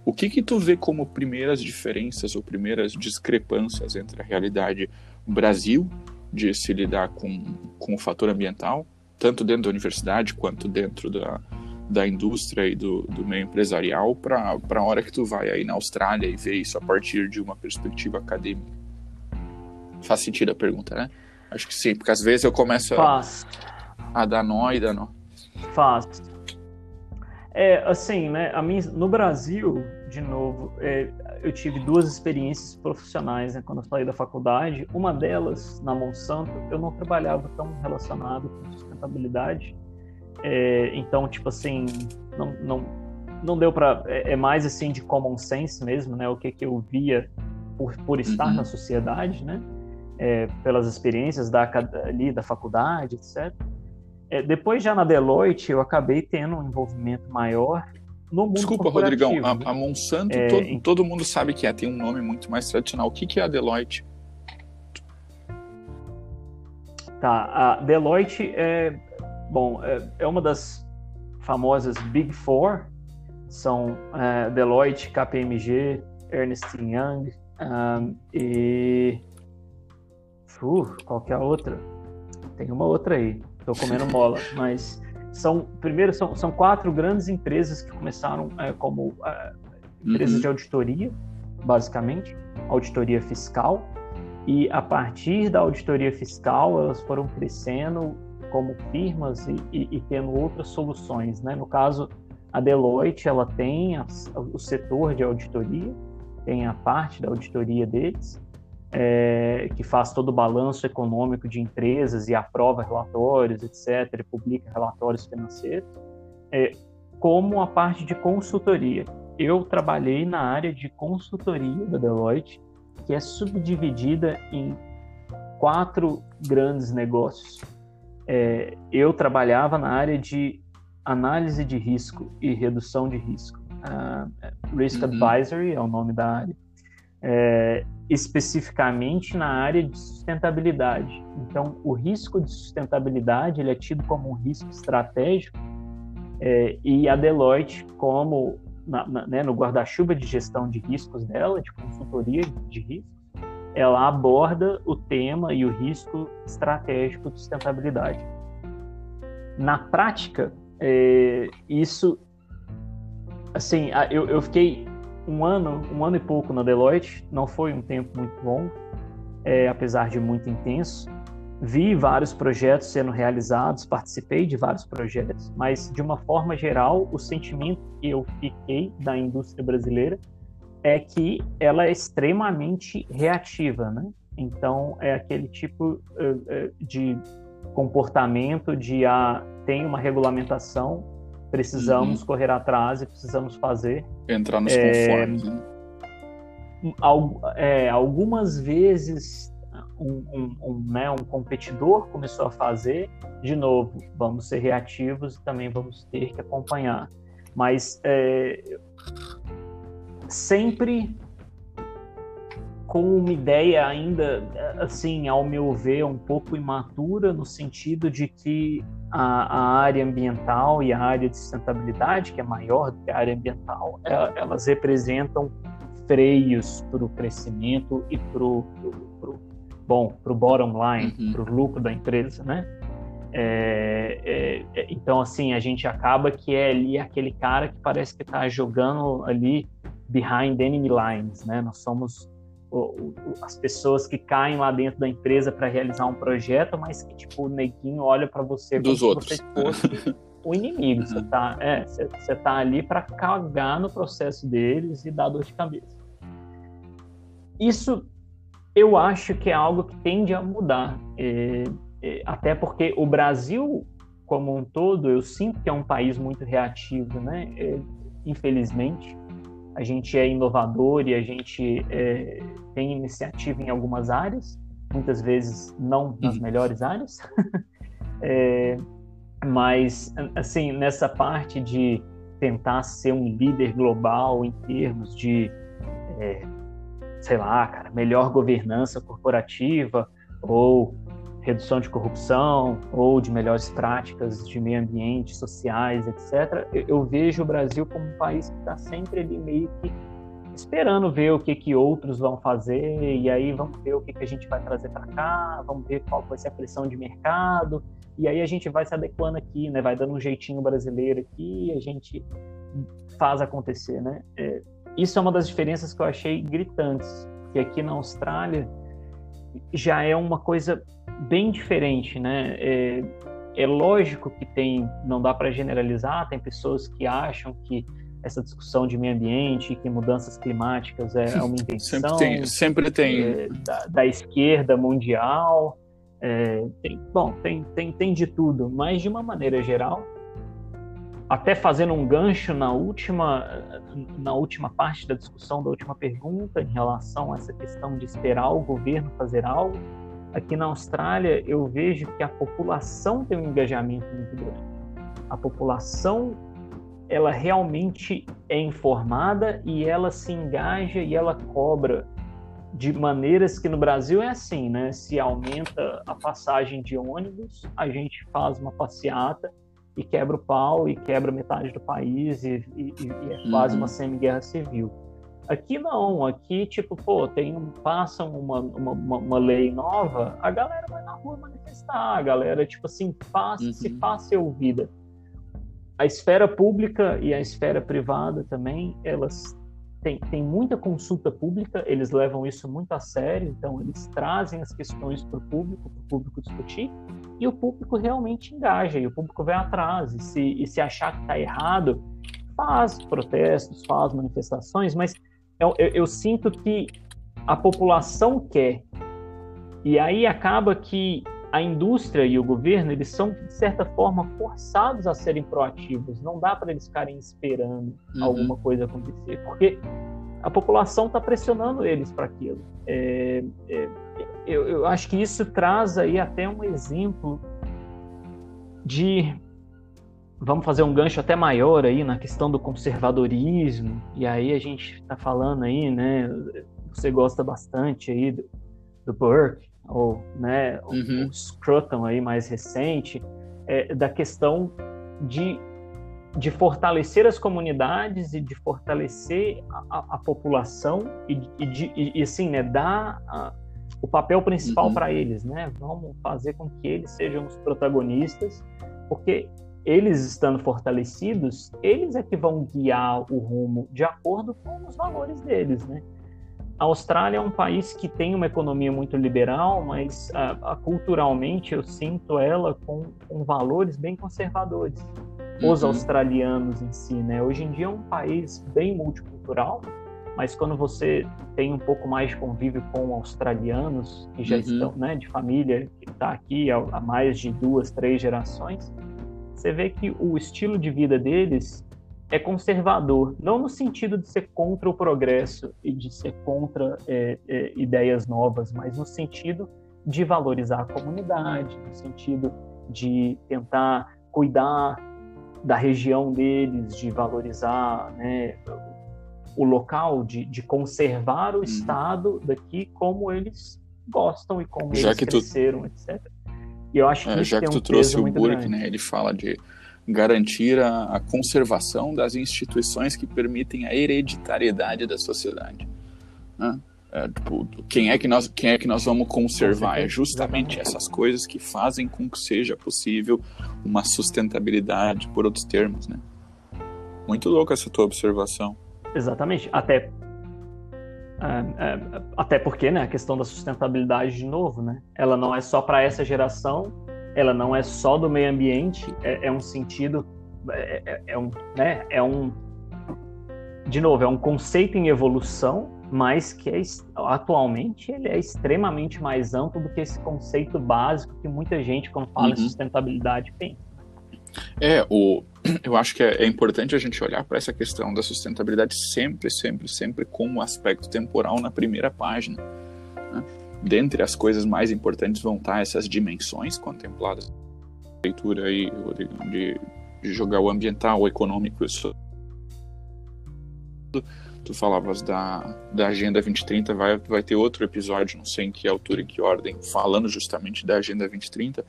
A: O que que tu vê como primeiras diferenças ou primeiras discrepâncias entre a realidade Brasil de se lidar com, com o fator ambiental, tanto dentro da universidade quanto dentro da, da indústria e do, do meio empresarial, para a hora que tu vai aí na Austrália e ver isso a partir de uma perspectiva acadêmica. Faz sentido a pergunta, né? Acho que sim, porque às vezes eu começo a, a dar nó e dar nó.
B: Faz. É, assim, né, a minha, no Brasil, de novo, é, eu tive duas experiências profissionais né, quando eu saí da faculdade. Uma delas, na Monsanto, eu não trabalhava tão relacionado com sustentabilidade. É, então, tipo assim, não, não, não deu para. É, é, mais assim de common sense mesmo, né? O que, que eu via por, por estar uhum. na sociedade, né? É, pelas experiências da, ali da faculdade, etc. É, depois, já na Deloitte, eu acabei tendo um envolvimento maior no mundo
A: Desculpa, Rodrigão, a, a Monsanto, é, todo, em... todo, mundo sabe que é, tem um nome muito mais tradicional. O que, que é a Deloitte?
B: Tá, a Deloitte é, bom, é, é uma das famosas Big Four, são é, Deloitte, KPMG, Ernst Young um, e uh, qualquer outra. Tem uma outra aí, tô comendo mola, mas são primeiro são, são quatro grandes empresas que começaram é, como é, empresas uhum. de auditoria, basicamente, auditoria fiscal, e a partir da auditoria fiscal elas foram crescendo como firmas e, e, e tendo outras soluções, né? No caso, a Deloitte ela tem a, o setor de auditoria, tem a parte da auditoria deles, é, que faz todo o balanço econômico de empresas e aprova relatórios, etc., e publica relatórios financeiros, é, como a parte de consultoria. Eu trabalhei na área de consultoria da Deloitte, que é subdividida em quatro grandes negócios. É, eu trabalhava na área de análise de risco e redução de risco. Uh, Risk uhum. Advisory é o nome da área é, especificamente na área de sustentabilidade. Então, o risco de sustentabilidade ele é tido como um risco estratégico é, e a Deloitte, como na, na, né, no guarda-chuva de gestão de riscos dela, de consultoria de riscos, ela aborda o tema e o risco estratégico de sustentabilidade. Na prática, é, isso, assim, eu, eu fiquei um ano, um ano e pouco na Deloitte, não foi um tempo muito longo, é, apesar de muito intenso. Vi vários projetos sendo realizados, participei de vários projetos, mas de uma forma geral, o sentimento que eu fiquei da indústria brasileira é que ela é extremamente reativa, né? Então é aquele tipo uh, uh, de comportamento de ah, tem uma regulamentação, precisamos uhum. correr atrás e precisamos fazer.
A: Entrar nos é, conformes. Né?
B: é, algumas vezes um, um, um, né, um competidor começou a fazer, de novo, vamos ser reativos e também vamos ter que acompanhar. Mas é, sempre com uma ideia ainda, assim, ao meu ver, um pouco imatura, no sentido de que a, a área ambiental e a área de sustentabilidade, que é maior do que a área ambiental, é, elas representam freios para o crescimento e para o bom, para o bottom line, uhum. para o lucro da empresa, né? É, é, é, então, assim, a gente acaba que é ali aquele cara que parece que está jogando ali behind enemy lines, né? Nós somos as pessoas que caem lá dentro da empresa para realizar um projeto, mas que, tipo, o neguinho olha para você
A: Dos
B: como
A: outros.
B: se você fosse o inimigo. Você tá, é, você, você tá ali para cagar no processo deles e dar dor de cabeça. Isso eu acho que é algo que tende a mudar. É, é, até porque o Brasil, como um todo, eu sinto que é um país muito reativo, né? É, infelizmente, a gente é inovador e a gente é, tem iniciativa em algumas áreas, muitas vezes não nas melhores áreas. É, mas, assim, nessa parte de tentar ser um líder global em termos de é, sei lá, cara, melhor governança corporativa ou redução de corrupção ou de melhores práticas de meio ambiente, sociais, etc. Eu, vejo o Brasil como um país que está sempre ali meio que esperando ver o que que outros vão fazer e aí vamos ver o que que a gente vai trazer para cá, vamos ver qual vai ser a pressão de mercado e aí a gente vai se adequando aqui, né? Vai dando um jeitinho brasileiro aqui, a gente faz acontecer, né? É, isso é uma das diferenças que eu achei gritantes, que aqui na Austrália já é uma coisa bem diferente, né? É, é lógico que tem, não dá para generalizar, tem pessoas que acham que essa discussão de meio ambiente, que mudanças climáticas é uma invenção.
A: Sempre tem. Sempre tem.
B: É, da, da, esquerda mundial. É, tem, bom, tem, tem, tem de tudo, mas de uma maneira geral, até fazendo um gancho na última, na última parte da discussão, da última pergunta, em relação a essa questão de esperar o governo fazer algo, aqui na Austrália eu vejo que a população tem um engajamento muito grande. A população ela realmente é informada e ela se engaja e ela cobra de maneiras que no Brasil é assim, né? Se aumenta a passagem de ônibus, a gente faz uma passeata e quebra o pau e quebra metade do país e, e, e é quase uhum. uma semi-guerra civil. Aqui não, aqui tipo, pô, tem um, passam uma, uma, uma, lei nova, a galera vai na rua manifestar, a galera, tipo assim, faz, uhum. se faz ser ouvida. A esfera pública e a esfera privada também, elas têm, têm muita consulta pública, eles levam isso muito a sério, então eles trazem as questões para o público, para o público discutir, e o público realmente engaja, e o público vai atrás, e se, e se achar que está errado, faz protestos, faz manifestações, mas eu, eu, eu sinto que a população quer, e aí acaba que a indústria e o governo, eles são, de certa forma, forçados a serem proativos. Não dá para eles ficarem esperando uhum. alguma coisa acontecer, porque a população está pressionando eles para aquilo. É, é, eu, eu acho que isso traz aí até um exemplo de vamos fazer um gancho até maior aí na questão do conservadorismo e aí a gente está falando aí né você gosta bastante aí do, do Burke ou né uhum. o, o Scruton aí mais recente é, da questão de de fortalecer as comunidades e de fortalecer a, a população e, e, de, e, assim né dar a, o papel principal uhum. para eles, né? Vamos fazer com que eles sejam os protagonistas, porque eles estando fortalecidos, eles é que vão guiar o rumo de acordo com os valores deles, né? A Austrália é um país que tem uma economia muito liberal, mas a, a, culturalmente eu sinto ela com, com valores bem conservadores. Os uhum. australianos em si, né? Hoje em dia é um país bem multicultural, mas quando você tem um pouco mais de convívio com australianos que já uhum. estão, né, de família que está aqui há mais de duas, três gerações, você vê que o estilo de vida deles é conservador, não no sentido de ser contra o progresso e de ser contra é, é, ideias novas, mas no sentido de valorizar a comunidade, no sentido de tentar cuidar da região deles, de valorizar né, o local, de, de conservar o uhum. estado daqui como eles gostam e como já eles que cresceram, tu... etc.
A: E eu acho que é, já que tu trouxe o Burke, né, ele fala de garantir a, a, conservação das instituições que permitem a hereditariedade da sociedade. Né? É, tipo, quem é que nós quem é que nós vamos conservar é justamente essas coisas que fazem com que seja possível uma sustentabilidade por outros termos né muito louco essa tua observação
B: exatamente até é, é, até porque né a questão da sustentabilidade de novo né ela não é só para essa geração ela não é só do meio ambiente é, é um sentido é, é, é um né é um de novo é um conceito em evolução mas que é, atualmente ele é extremamente mais amplo do que esse conceito básico que muita gente, quando fala uhum. em sustentabilidade, pensa.
A: É, o, eu acho que é, é importante a gente olhar para essa questão da sustentabilidade sempre, sempre, sempre com o um aspecto temporal na primeira página. Né? Dentre as coisas mais importantes vão estar essas dimensões contempladas. Leitura aí, de, de jogar o ambiental, o econômico o social tu falavas da, da Agenda 2030, vai, vai ter outro episódio, não sei em que altura e que ordem, falando justamente da Agenda 2030,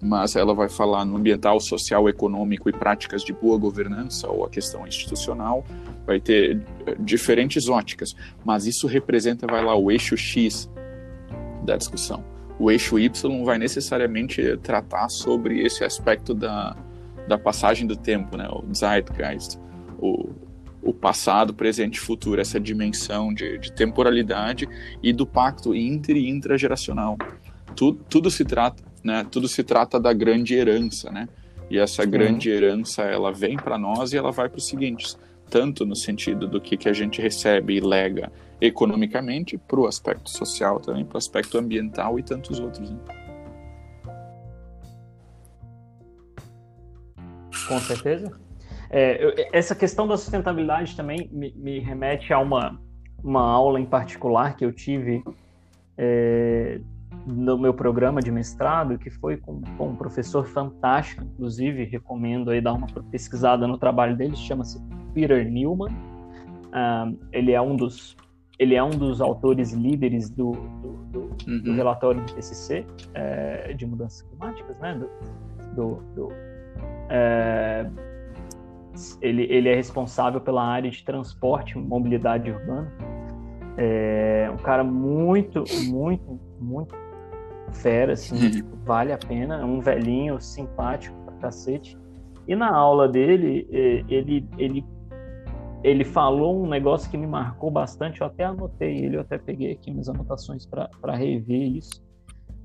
A: mas ela vai falar no ambiental, social, econômico e práticas de boa governança ou a questão institucional, vai ter eh, diferentes óticas, mas isso representa, vai lá, o eixo X da discussão. O eixo Y vai necessariamente tratar sobre esse aspecto da, da passagem do tempo, né? o Zeitgeist, o, o passado, presente e futuro, essa dimensão de, de temporalidade e do pacto inter e intrageracional. Tudo, tudo se trata, né? Tudo se trata da grande herança, né? E essa grande herança, ela vem para nós e ela vai para os seguintes, tanto no sentido do que, que a gente recebe e lega economicamente, para o aspecto social também, para o aspecto ambiental e tantos outros. Né?
B: Com certeza. É, eu, essa questão da sustentabilidade também me, me, remete a uma, uma aula em particular que eu tive é, no meu programa de mestrado, que foi com, com, um professor fantástico, inclusive recomendo aí dar uma pesquisada no trabalho dele, chama-se Peter Newman. Uh, ele é um dos ele é um dos autores líderes do, do, do, uhum. do relatório do TCC é, de mudanças climáticas, né? Do, do é, ele, ele é responsável pela área de transporte e mobilidade urbana. É um cara muito, muito, muito fera, assim, uhum. tipo, vale a pena. É um velhinho simpático pra cacete. E na aula dele, ele, ele, ele falou um negócio que me marcou bastante. Eu até anotei ele, eu até peguei aqui minhas anotações para rever isso.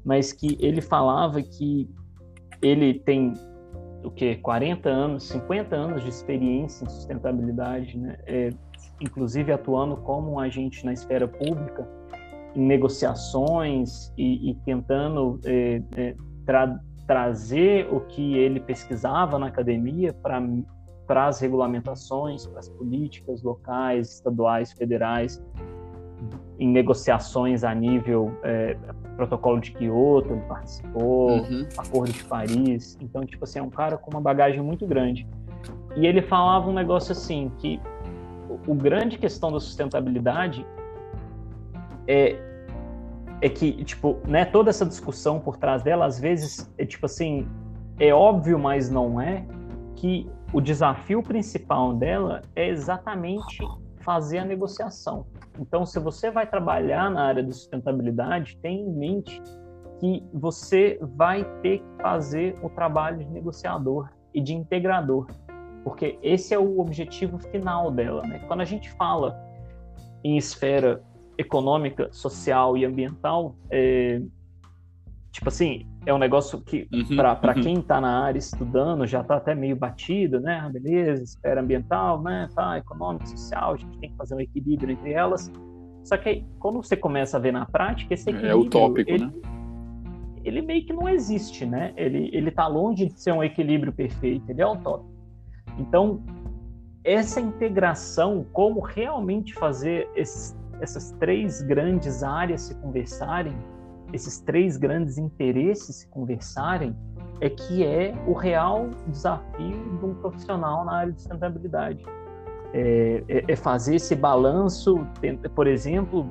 B: Mas que ele falava que ele tem o que 40 anos, 50 anos de experiência em sustentabilidade, né? É, inclusive atuando como um agente na esfera pública, em negociações e, e tentando é, é, tra trazer o que ele pesquisava na academia para as regulamentações, para as políticas locais, estaduais, federais, em negociações a nível é, protocolo de Kyoto, ele participou, uhum. Acordo de Paris. Então, tipo assim, é um cara com uma bagagem muito grande. E ele falava um negócio assim, que o, o grande questão da sustentabilidade é, é que, tipo, né, toda essa discussão por trás dela, às vezes, é tipo assim, é óbvio, mas não é, que o desafio principal dela é exatamente fazer a negociação. Então, se você vai trabalhar na área de sustentabilidade, tenha em mente que você vai ter que fazer o trabalho de negociador e de integrador, porque esse é o objetivo final dela. Né? Quando a gente fala em esfera econômica, social e ambiental, é, tipo assim, é um negócio que, uhum, para uhum. quem está na área estudando, já está até meio batido, né? Ah, beleza, esfera ambiental, né? Tá, econômico, social, a gente tem que fazer um equilíbrio entre elas. Só que quando você começa a ver na prática, esse equilíbrio...
A: É utópico,
B: ele,
A: né?
B: Ele meio que não existe, né? Ele, ele tá longe de ser um equilíbrio perfeito, ele é utópico. Então, essa integração, como realmente fazer esses, essas três grandes áreas se conversarem, esses três grandes interesses se conversarem, é que é o real desafio de um profissional na área de sustentabilidade. É, é, é fazer esse balanço, por exemplo,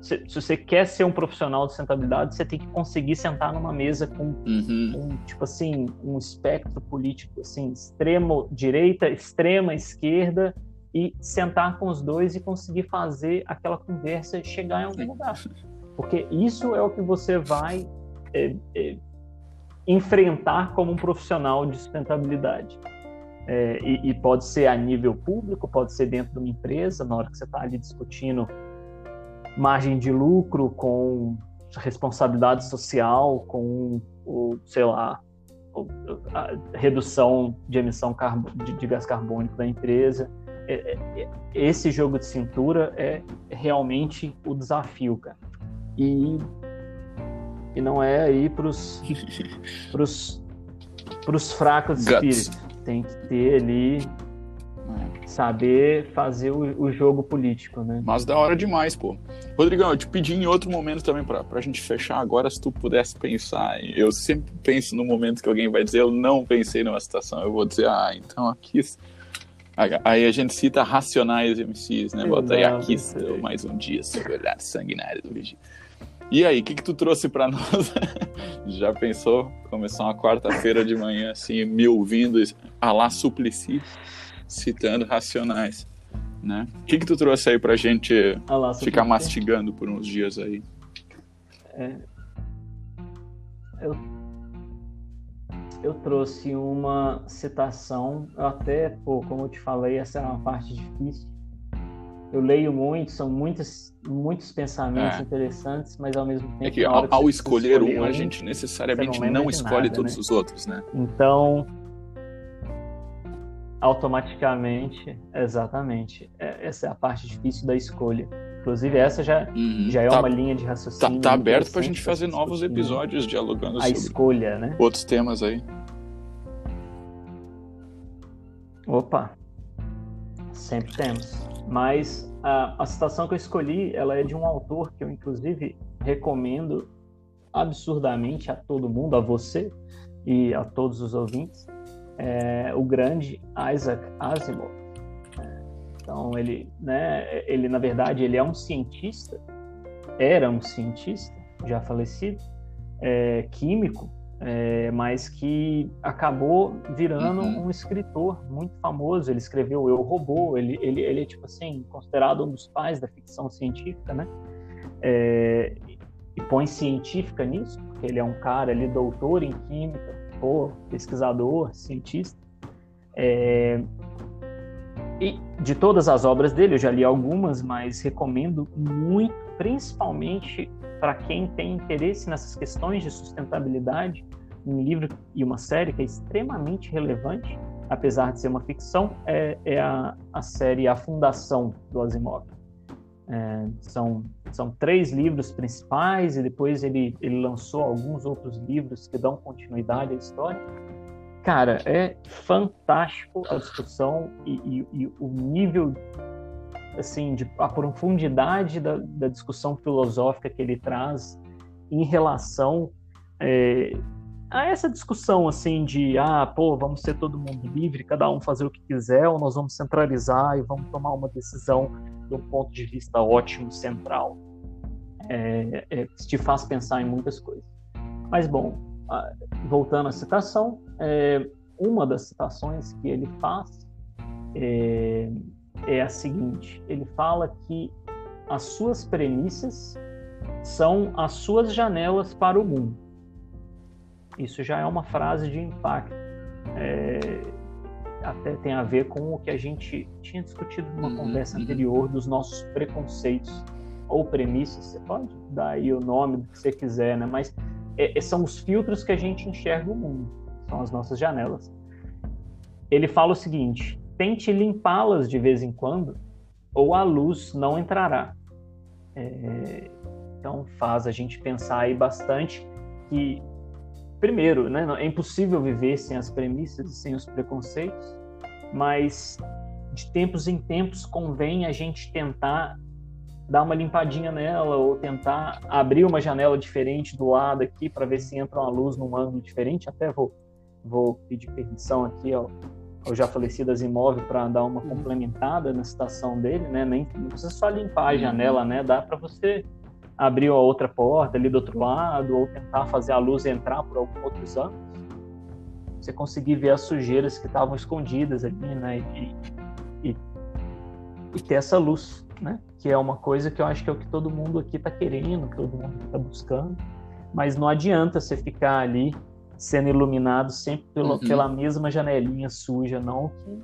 B: se, se, você quer ser um profissional de sustentabilidade, você tem que conseguir sentar numa mesa com, uhum. um, tipo assim, um espectro político, assim, extremo direita, extrema esquerda, e sentar com os dois e conseguir fazer aquela conversa chegar em algum lugar. Porque isso é o que você vai é, é, enfrentar como um profissional de sustentabilidade. É, e, e, pode ser a nível público, pode ser dentro de uma empresa, na hora que você está ali discutindo margem de lucro com responsabilidade social, com o, sei lá, a redução de emissão de, de gás carbônico da empresa. É, é, esse jogo de cintura é realmente o desafio, cara e, e não é aí pros, pros, pros fracos de espírito. Tem que ter ali saber fazer o, o, jogo político, né?
A: Mas da hora demais, pô. Rodrigão, eu te pedi em outro momento também pra, pra gente fechar agora, se tu pudesse pensar. Eu sempre penso no momento que alguém vai dizer, eu não pensei numa situação. Eu vou dizer, ah, então aqui. Aí a gente cita Racionais MCs, né? Bota aí, aqui mais um dia sobre o olhar sanguinário do Vigílio. E aí, o que, que tu trouxe para nós? Já pensou? Começar uma quarta-feira de manhã, assim, me ouvindo a lá Suplicy, citando Racionais, né? O que, que tu trouxe aí pra gente ficar mastigando por uns dias aí? É,
B: eu, eu trouxe uma citação, até, pô, como eu te falei, essa é uma parte difícil, eu leio muito, são muitos, muitos pensamentos é. interessantes, mas ao mesmo tempo.
A: É que ao, ao escolher um, a gente necessariamente não, não escolhe nada, todos né? os outros, né?
B: Então, automaticamente, exatamente, é, essa é a parte difícil da escolha. Inclusive, essa já, uhum. já é tá, uma linha de raciocínio.
A: Tá, tá aberto para a gente fazer novos episódios dialogando
B: a
A: sobre
B: escolha, né?
A: outros temas aí.
B: Opa, sempre temos. Mas a, a citação que eu escolhi, ela é de um autor que eu, inclusive, recomendo absurdamente a todo mundo, a você e a todos os ouvintes, é o grande Isaac Asimov. Então ele, né, ele na verdade ele é um cientista, era um cientista já falecido, é, químico, é, mas que acabou virando uhum. um escritor muito famoso. Ele escreveu Eu Robô, ele, ele, ele é, tipo assim, considerado um dos pais da ficção científica, né? É, e põe científica nisso, porque ele é um cara ali, doutor em química, pô, pesquisador, cientista. É, e de todas as obras dele, eu já li algumas, mas recomendo muito, principalmente para quem tem interesse nessas questões de sustentabilidade, um livro e uma série que é extremamente relevante, apesar de ser uma ficção, é, é a, a série A Fundação do Asimov. É, são, são três livros principais e depois ele, ele lançou alguns outros livros que dão continuidade à história. Cara, é fantástico a discussão e, e, e o nível assim, de, a profundidade da, da, discussão filosófica que ele traz em relação é, a essa discussão assim de ah, pô, vamos ser todo mundo livre, cada um fazer o que quiser, ou nós vamos centralizar e vamos tomar uma decisão de um ponto de vista ótimo, central. É, é, te faz pensar em muitas coisas. Mas bom, voltando à citação, é, uma das citações que ele faz é, é a seguinte: ele fala que as suas premissas são as suas janelas para o mundo. Isso já é uma frase de impacto. É, até tem a ver com o que a gente tinha discutido numa uhum, conversa uhum. anterior dos nossos preconceitos ou premissas. Você pode dar aí o nome do que você quiser, né? Mas é, é, são os filtros que a gente enxerga o mundo, são as nossas janelas. Ele fala o seguinte: tente limpá-las de vez em quando, ou a luz não entrará. É, então faz a gente pensar aí bastante que, primeiro, né, é impossível viver sem as premissas sem os preconceitos, mas de tempos em tempos convém a gente tentar dar uma limpadinha nela ou tentar abrir uma janela diferente do lado aqui para ver se entra uma luz num ângulo diferente. Até vou, vou pedir permissão aqui ao, ao já falecido Asimov para dar uma uhum. complementada na citação dele, né? Nem não precisa só limpar a uhum. janela, né? Dá para você abrir a outra porta ali do outro lado ou tentar fazer a luz entrar por algum outros ângulos. Você conseguir ver as sujeiras que estavam escondidas ali, né? E, e, e ter essa luz né? Que é uma coisa que eu acho que é o que todo mundo aqui está querendo, todo mundo está buscando. Mas não adianta você ficar ali sendo iluminado sempre pelo, uhum. pela mesma janelinha suja, não. Que,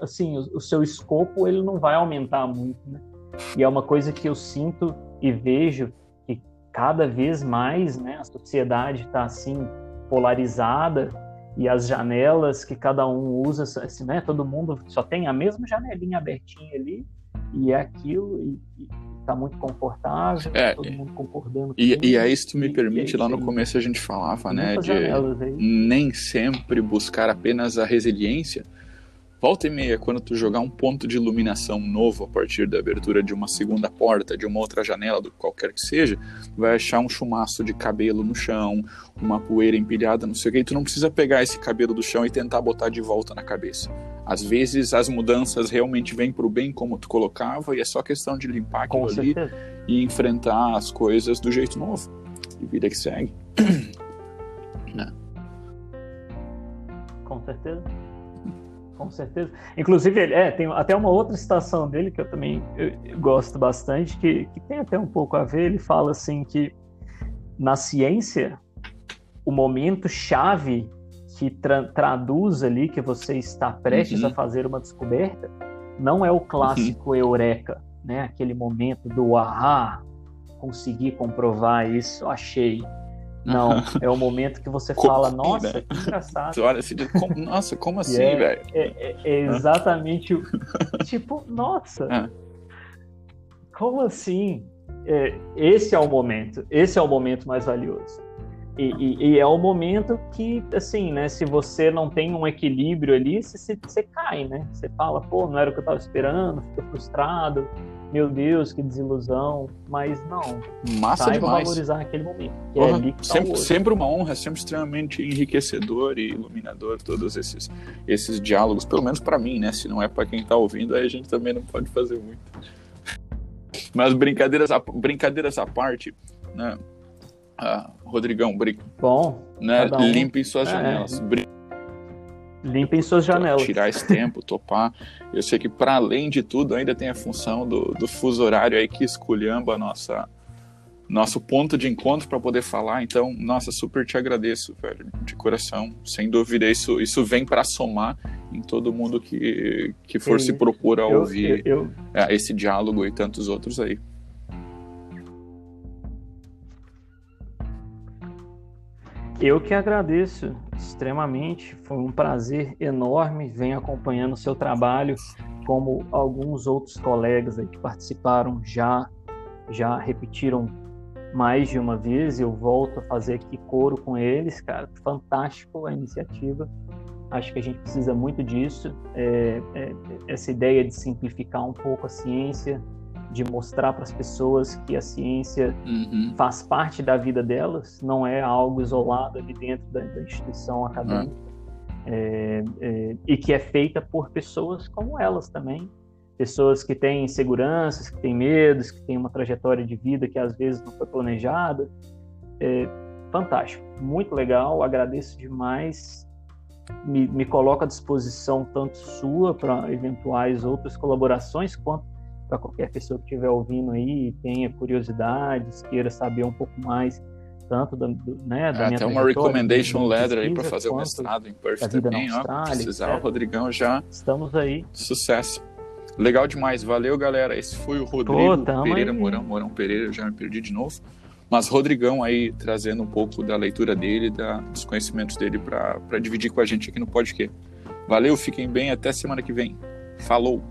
B: assim, o, o, seu escopo ele não vai aumentar muito, né? E é uma coisa que eu sinto e vejo que cada vez mais, né? A sociedade está assim polarizada e as janelas que cada um usa, assim, né? Todo mundo só tem a mesma janelinha abertinha ali e é aquilo, e, está muito confortável, é, todo mundo concordando
A: e, e aí, se tu me permite, lá no começo a gente falava, né, de nem sempre buscar apenas a resiliência, Volta e meia, quando tu jogar um ponto de iluminação novo a partir da abertura de uma segunda porta, de uma outra janela, do qualquer que seja, vai achar um chumaço de cabelo no chão, uma poeira empilhada, não sei o que, e tu não precisa pegar esse cabelo do chão e tentar botar de volta na cabeça. Às vezes as mudanças realmente vêm pro bem como tu colocava, e é só questão de limpar aquilo ali e enfrentar as coisas do jeito novo. E vida que segue.
B: né? Com certeza com certeza. Inclusive, ele, é, tem até uma outra citação dele que eu também eu, eu gosto bastante, que, que tem até um pouco a ver. Ele fala assim que na ciência, o momento chave que tra traduz ali que você está prestes uhum. a fazer uma descoberta não é o clássico uhum. eureka, né? Aquele momento do ahá, consegui comprovar isso, achei. Não, é o momento que você fala, assim, nossa, né? que engraçado.
A: olha assim, como, nossa, como assim,
B: é,
A: velho?
B: É, é, é, exatamente o. tipo, nossa. Ah. Como assim? É, esse é o momento. Esse é o momento mais valioso. E, e, e, é o momento que, assim, né? Se você não tem um equilíbrio ali, você, você cai, né? Você fala, pô, não era o que eu estava esperando, fica frustrado meu Deus, que desilusão, mas não.
A: Massa saiba demais.
B: valorizar aquele momento.
A: Porra, é tá sempre, sempre uma honra, sempre extremamente enriquecedor e iluminador todos esses, esses diálogos, pelo menos para mim, né? Se não é para quem tá ouvindo, aí a gente também não pode fazer muito. Mas brincadeiras brincadeiras à parte, né? Ah, Rodrigão, brin...
B: Bom,
A: né? Um... Limpem suas é, janelas. Brin...
B: Limpem suas janelas.
A: Tirar esse tempo, topar. Eu sei que, para além de tudo, ainda tem a função do, do fuso horário aí que esculhamba a nossa, nosso ponto de encontro para poder falar. Então, nossa, super te agradeço, velho, de coração. Sem dúvida, isso, isso vem para somar em todo mundo que, que for se propor a ouvir eu, eu... É, esse diálogo e tantos outros aí.
B: Eu que agradeço extremamente, foi um prazer enorme, venho acompanhando o seu trabalho, como alguns outros colegas que participaram já, já repetiram mais de uma vez, eu volto a fazer aqui coro com eles, cara, fantástico a iniciativa, acho que a gente precisa muito disso, é, é, essa ideia de simplificar um pouco a ciência, de mostrar para as pessoas que a ciência uhum. faz parte da vida delas, não é algo isolado ali dentro da, da instituição acadêmica, uhum. é, é, e que é feita por pessoas como elas também, pessoas que têm inseguranças, que têm medos, que têm uma trajetória de vida que às vezes não foi planejada. É, fantástico, muito legal, agradeço demais. Me, me coloco à disposição tanto sua para eventuais outras colaborações, quanto para qualquer pessoa que estiver ouvindo aí tenha curiosidades, queira saber um pouco mais tanto da, do, né, da é, minha
A: Até uma recommendation letter aí para fazer o mestrado em Perth também, ó, precisar, o Rodrigão já...
B: Estamos aí.
A: Sucesso. Legal demais, valeu galera, esse foi o Rodrigo Pô, Pereira aí. Mourão, Mourão Pereira, já me perdi de novo. Mas Rodrigão aí trazendo um pouco da leitura dele, da, dos conhecimentos dele para dividir com a gente aqui no podcast. Valeu, fiquem bem, até semana que vem. Falou!